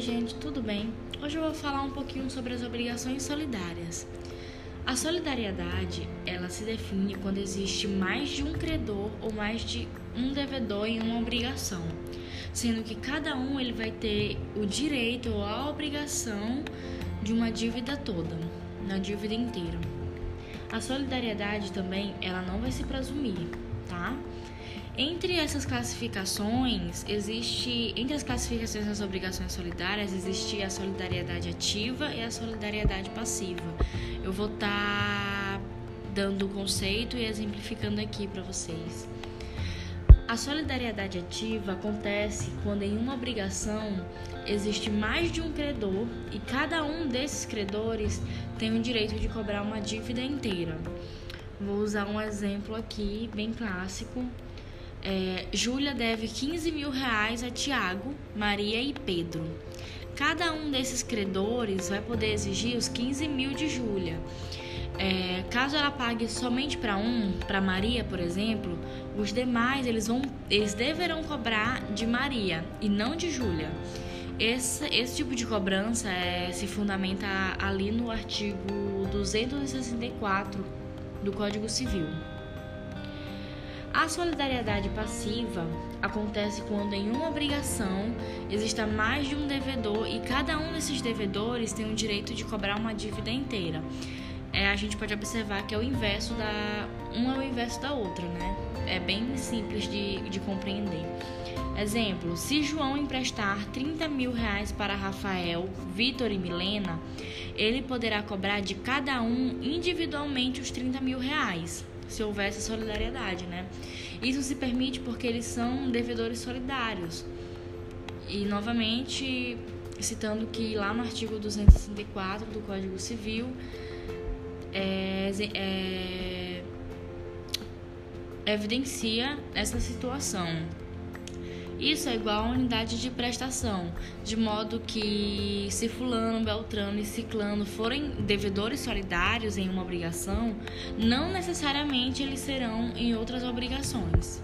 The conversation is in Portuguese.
gente, tudo bem? Hoje eu vou falar um pouquinho sobre as obrigações solidárias. A solidariedade, ela se define quando existe mais de um credor ou mais de um devedor em uma obrigação, sendo que cada um ele vai ter o direito ou a obrigação de uma dívida toda, na dívida inteira. A solidariedade também, ela não vai se presumir, tá? Entre essas classificações, existe entre as classificações das obrigações solidárias existe a solidariedade ativa e a solidariedade passiva. Eu vou estar tá dando o conceito e exemplificando aqui para vocês. A solidariedade ativa acontece quando em uma obrigação existe mais de um credor e cada um desses credores tem o direito de cobrar uma dívida inteira. Vou usar um exemplo aqui bem clássico é, Júlia deve 15 mil reais a Tiago, Maria e Pedro. Cada um desses credores vai poder exigir os 15 mil de Júlia. É, caso ela pague somente para um, para Maria, por exemplo, os demais eles vão, eles deverão cobrar de Maria e não de Júlia. Esse, esse tipo de cobrança é, se fundamenta ali no artigo 264 do Código Civil. A solidariedade passiva acontece quando em uma obrigação exista mais de um devedor e cada um desses devedores tem o direito de cobrar uma dívida inteira. É, a gente pode observar que é o inverso da uma é o inverso da outra, né? É bem simples de, de compreender. Exemplo: se João emprestar 30 mil reais para Rafael, Vitor e Milena, ele poderá cobrar de cada um individualmente os 30 mil reais se houvesse solidariedade, né? Isso se permite porque eles são devedores solidários. E novamente, citando que lá no artigo 264 do Código Civil é, é, evidencia essa situação. Isso é igual a unidade de prestação, de modo que se fulano, beltrano e ciclano forem devedores solidários em uma obrigação, não necessariamente eles serão em outras obrigações.